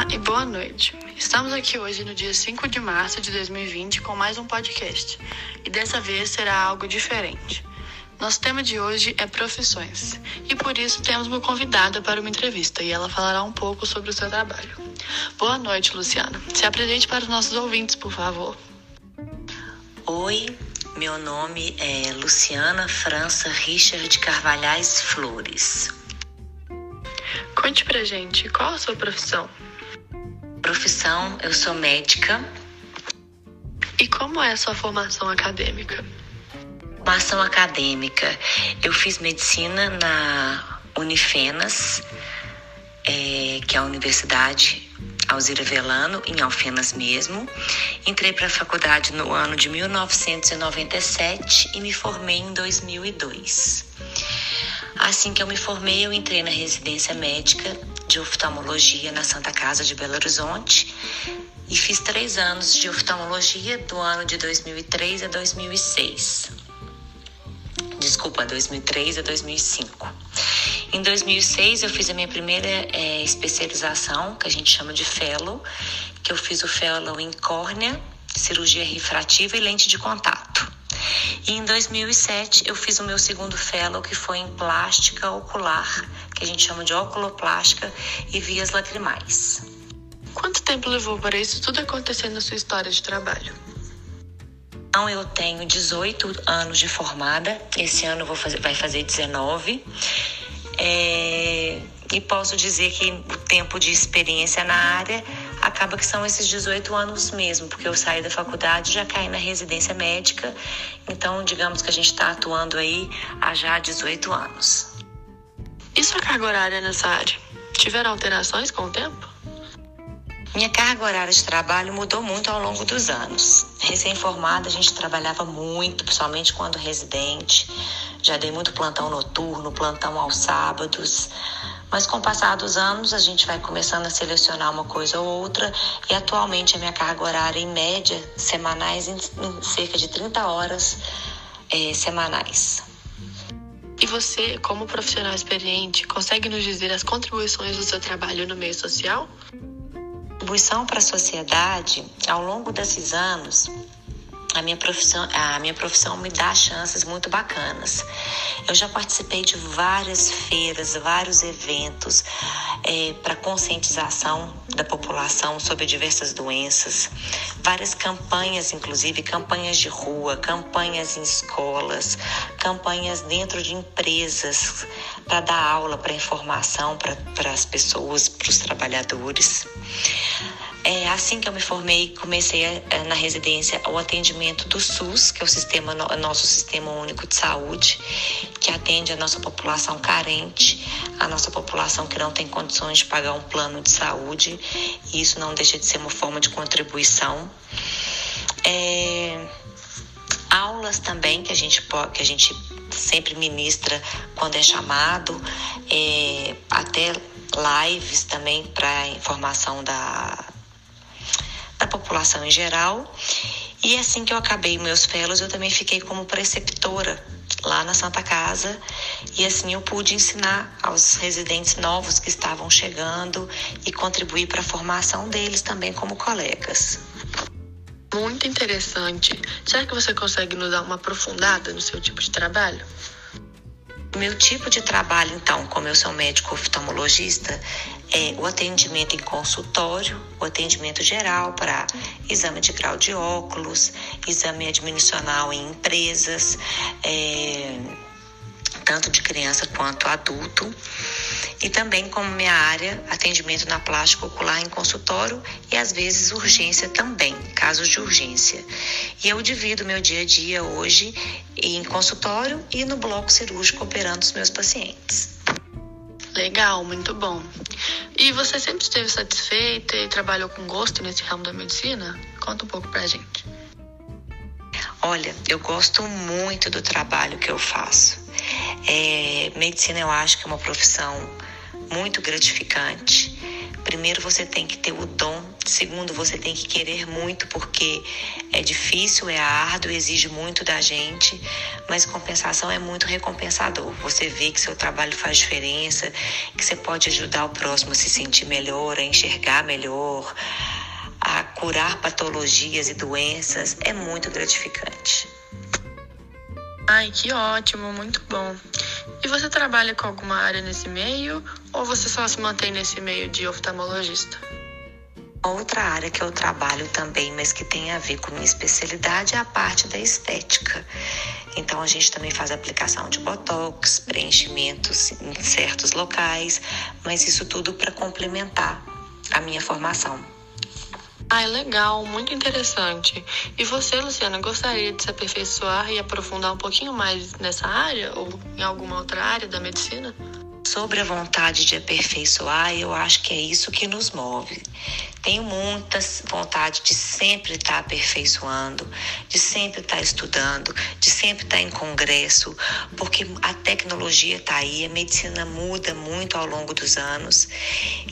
Olá e boa noite. Estamos aqui hoje no dia 5 de março de 2020 com mais um podcast. E dessa vez será algo diferente. Nosso tema de hoje é profissões. E por isso temos uma convidada para uma entrevista e ela falará um pouco sobre o seu trabalho. Boa noite, Luciana. Se apresente para os nossos ouvintes, por favor. Oi, meu nome é Luciana França Richard Carvalhais Flores. Conte pra gente, qual a sua profissão? Profissão, eu sou médica. E como é a sua formação acadêmica? Formação acadêmica, eu fiz medicina na Unifenas, é, que é a Universidade Alzira Velano, em Alfenas mesmo. Entrei para a faculdade no ano de 1997 e me formei em 2002. Assim que eu me formei, eu entrei na residência médica de oftalmologia na Santa Casa de Belo Horizonte e fiz três anos de oftalmologia do ano de 2003 a 2006. Desculpa, 2003 a 2005. Em 2006 eu fiz a minha primeira é, especialização, que a gente chama de fellow, que eu fiz o fellow em córnea, cirurgia refrativa e lente de contato. E em 2007 eu fiz o meu segundo fellow, que foi em plástica ocular, que a gente chama de oculoplástica e vias lacrimais. Quanto tempo levou para isso tudo acontecer na sua história de trabalho? Então, eu tenho 18 anos de formada, esse ano vou fazer, vai fazer 19. É, e posso dizer que o tempo de experiência na área acaba que são esses 18 anos mesmo, porque eu saí da faculdade já caí na residência médica, então digamos que a gente está atuando aí há já 18 anos. E sua carga horária nessa área? Tiveram alterações com o tempo? Minha carga horária de trabalho mudou muito ao longo dos anos. Recém-formada, a gente trabalhava muito, principalmente quando residente. Já dei muito plantão noturno, plantão aos sábados. Mas com o passar dos anos, a gente vai começando a selecionar uma coisa ou outra. E atualmente a minha carga horária, em média, semanais, em, em cerca de 30 horas é, semanais. E você, como profissional experiente, consegue nos dizer as contribuições do seu trabalho no meio social? Contribuição para a sociedade, ao longo desses anos, a minha profissão, a minha profissão me dá chances muito bacanas. Eu já participei de várias feiras, vários eventos é, para conscientização da população sobre diversas doenças, várias campanhas, inclusive campanhas de rua, campanhas em escolas, campanhas dentro de empresas para dar aula, para informação para as pessoas, para os trabalhadores. É, assim que eu me formei, comecei a, na residência o atendimento do SUS, que é o sistema, nosso sistema único de saúde, que atende a nossa população carente, a nossa população que não tem condições de pagar um plano de saúde, e isso não deixa de ser uma forma de contribuição. É, aulas também que a gente que a gente sempre ministra quando é chamado, é, até lives também para informação da da população em geral. E assim que eu acabei meus fellows, eu também fiquei como preceptora lá na Santa Casa e assim eu pude ensinar aos residentes novos que estavam chegando e contribuir para a formação deles também como colegas. Muito interessante. Será que você consegue nos dar uma aprofundada no seu tipo de trabalho? Meu tipo de trabalho, então, como eu sou médico oftalmologista, é o atendimento em consultório, o atendimento geral para exame de grau de óculos, exame admissional em empresas, é, tanto de criança quanto adulto. E também como minha área, atendimento na plástica ocular em consultório e às vezes urgência também, casos de urgência. E eu divido meu dia a dia hoje em consultório e no bloco cirúrgico operando os meus pacientes. Legal, muito bom. E você sempre esteve satisfeita e trabalhou com gosto nesse ramo da medicina? Conta um pouco pra gente. Olha, eu gosto muito do trabalho que eu faço. É, medicina eu acho que é uma profissão muito gratificante. Primeiro você tem que ter o dom Segundo, você tem que querer muito, porque é difícil, é árduo, exige muito da gente, mas compensação é muito recompensador. Você vê que seu trabalho faz diferença, que você pode ajudar o próximo a se sentir melhor, a enxergar melhor, a curar patologias e doenças, é muito gratificante. Ai, que ótimo, muito bom. E você trabalha com alguma área nesse meio ou você só se mantém nesse meio de oftalmologista? Outra área que eu trabalho também, mas que tem a ver com minha especialidade, é a parte da estética. Então a gente também faz aplicação de botox, preenchimentos em certos locais, mas isso tudo para complementar a minha formação. Ah, legal, muito interessante. E você, Luciana, gostaria de se aperfeiçoar e aprofundar um pouquinho mais nessa área ou em alguma outra área da medicina? Sobre a vontade de aperfeiçoar, eu acho que é isso que nos move. Tenho muita vontade de sempre estar aperfeiçoando, de sempre estar estudando, de sempre estar em congresso, porque a tecnologia está aí, a medicina muda muito ao longo dos anos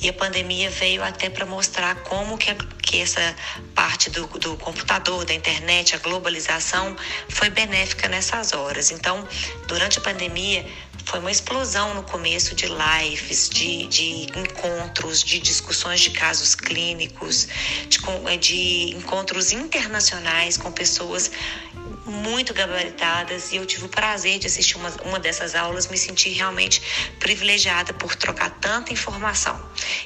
e a pandemia veio até para mostrar como que, que essa parte do, do computador, da internet, a globalização foi benéfica nessas horas. Então, durante a pandemia, foi uma explosão no começo de lives, de, de encontros, de discussões de casos clínicos, de, eh, de encontros internacionais com pessoas muito gabaritadas e eu tive o prazer de assistir uma, uma dessas aulas, me senti realmente privilegiada por trocar tanta informação.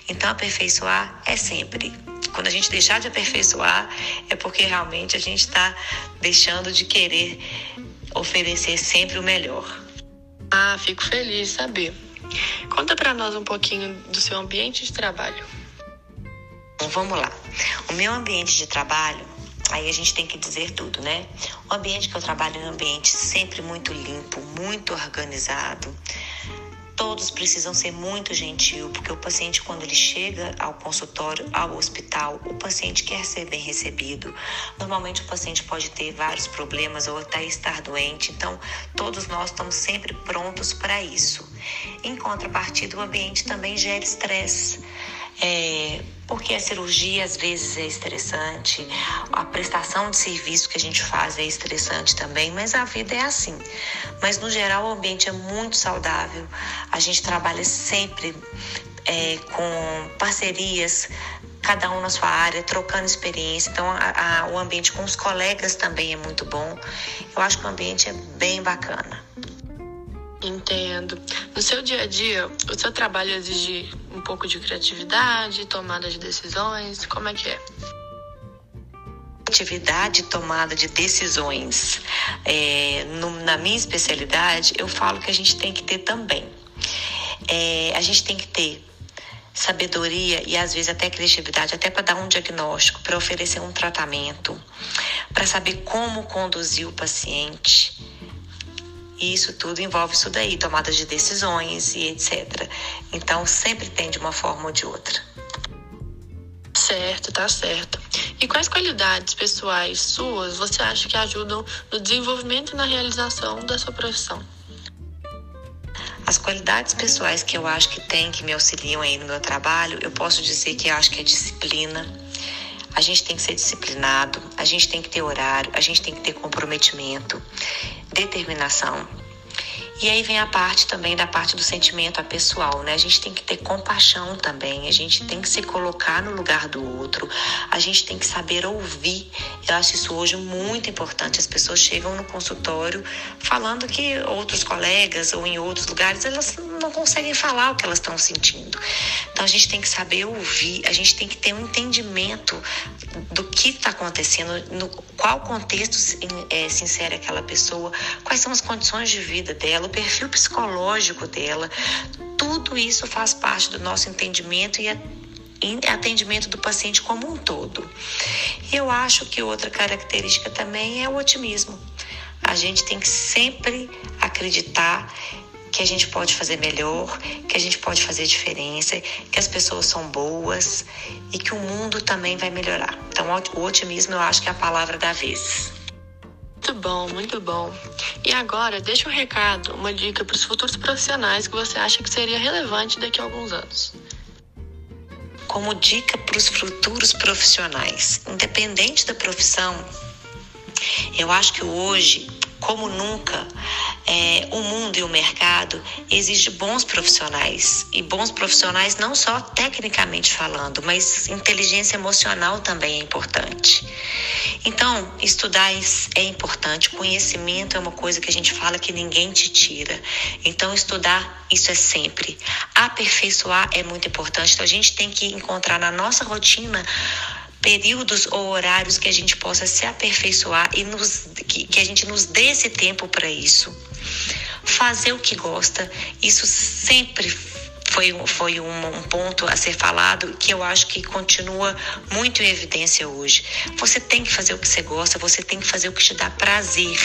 Então, aperfeiçoar é sempre. Quando a gente deixar de aperfeiçoar, é porque realmente a gente está deixando de querer oferecer sempre o melhor. Ah, fico feliz de saber. Conta para nós um pouquinho do seu ambiente de trabalho. Vamos lá. O meu ambiente de trabalho, aí a gente tem que dizer tudo, né? O ambiente que eu trabalho é um ambiente sempre muito limpo, muito organizado todos precisam ser muito gentil, porque o paciente, quando ele chega ao consultório, ao hospital, o paciente quer ser bem recebido. Normalmente, o paciente pode ter vários problemas ou até estar doente, então, todos nós estamos sempre prontos para isso. Em contrapartida, o ambiente também gera estresse. É, porque a cirurgia às vezes é estressante, a prestação de serviço que a gente faz é estressante também, mas a vida é assim. Mas no geral o ambiente é muito saudável, a gente trabalha sempre é, com parcerias, cada um na sua área, trocando experiência. Então, a, a, o ambiente com os colegas também é muito bom. Eu acho que o ambiente é bem bacana. Entendo. No seu dia a dia, o seu trabalho exige um pouco de criatividade, tomada de decisões? Como é que é? Criatividade, tomada de decisões. É, no, na minha especialidade, eu falo que a gente tem que ter também. É, a gente tem que ter sabedoria e às vezes até criatividade, até para dar um diagnóstico, para oferecer um tratamento, para saber como conduzir o paciente e isso tudo envolve isso daí, tomada de decisões e etc. Então sempre tem de uma forma ou de outra. Certo, tá certo. E quais qualidades pessoais suas você acha que ajudam no desenvolvimento e na realização da sua profissão? As qualidades pessoais que eu acho que tem, que me auxiliam aí no meu trabalho, eu posso dizer que eu acho que é disciplina, a gente tem que ser disciplinado, a gente tem que ter horário, a gente tem que ter comprometimento, determinação. E aí vem a parte também da parte do sentimento a pessoal, né? A gente tem que ter compaixão também, a gente tem que se colocar no lugar do outro, a gente tem que saber ouvir. Eu acho isso hoje muito importante. As pessoas chegam no consultório falando que outros colegas ou em outros lugares elas não conseguem falar o que elas estão sentindo. Então a gente tem que saber ouvir, a gente tem que ter um entendimento do que está acontecendo, no qual contexto é, se insere aquela pessoa, quais são as condições de vida dela, o perfil psicológico dela. Tudo isso faz parte do nosso entendimento e atendimento do paciente como um todo. E eu acho que outra característica também é o otimismo. A gente tem que sempre acreditar que a gente pode fazer melhor, que a gente pode fazer diferença, que as pessoas são boas e que o mundo também vai melhorar. Então, o otimismo eu acho que é a palavra da vez. Muito bom, muito bom. E agora, deixa um recado, uma dica para os futuros profissionais que você acha que seria relevante daqui a alguns anos. como dica para os futuros profissionais, independente da profissão, eu acho que hoje, como nunca, é, o mundo e o mercado exige bons profissionais e bons profissionais não só tecnicamente falando, mas inteligência emocional também é importante. Então, estudar é importante, conhecimento é uma coisa que a gente fala que ninguém te tira. Então, estudar isso é sempre. Aperfeiçoar é muito importante. Então, a gente tem que encontrar na nossa rotina períodos ou horários que a gente possa se aperfeiçoar e nos, que, que a gente nos dê esse tempo para isso. Fazer o que gosta, isso sempre foi, foi um, um, ponto a ser falado que eu acho que continua muito em evidência hoje. Você tem que fazer o que você gosta, você tem que fazer o que te dá prazer,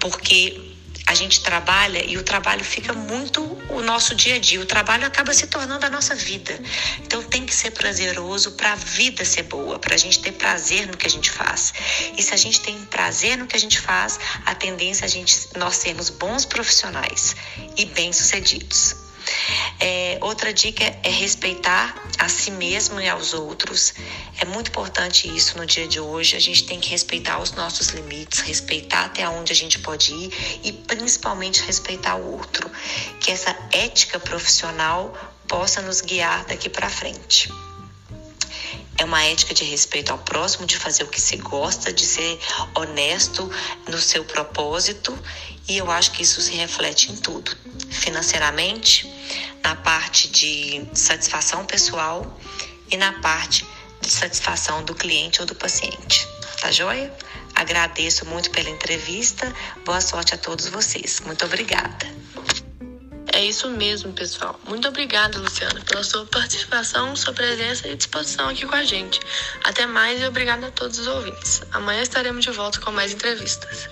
porque a gente trabalha e o trabalho fica muito o nosso dia a dia. O trabalho acaba se tornando a nossa vida. Então tem que ser prazeroso para a vida ser boa, para a gente ter prazer no que a gente faz. E se a gente tem prazer no que a gente faz, a tendência é a gente nós sermos bons profissionais e bem-sucedidos. É, outra dica é respeitar a si mesmo e aos outros. É muito importante isso no dia de hoje. A gente tem que respeitar os nossos limites, respeitar até onde a gente pode ir e principalmente respeitar o outro. Que essa ética profissional possa nos guiar daqui para frente. É uma ética de respeito ao próximo, de fazer o que se gosta, de ser honesto no seu propósito, e eu acho que isso se reflete em tudo. Financeiramente, na parte de satisfação pessoal e na parte de satisfação do cliente ou do paciente. Tá joia? Agradeço muito pela entrevista. Boa sorte a todos vocês. Muito obrigada. É isso mesmo, pessoal. Muito obrigada, Luciana, pela sua participação, sua presença e disposição aqui com a gente. Até mais e obrigada a todos os ouvintes. Amanhã estaremos de volta com mais entrevistas.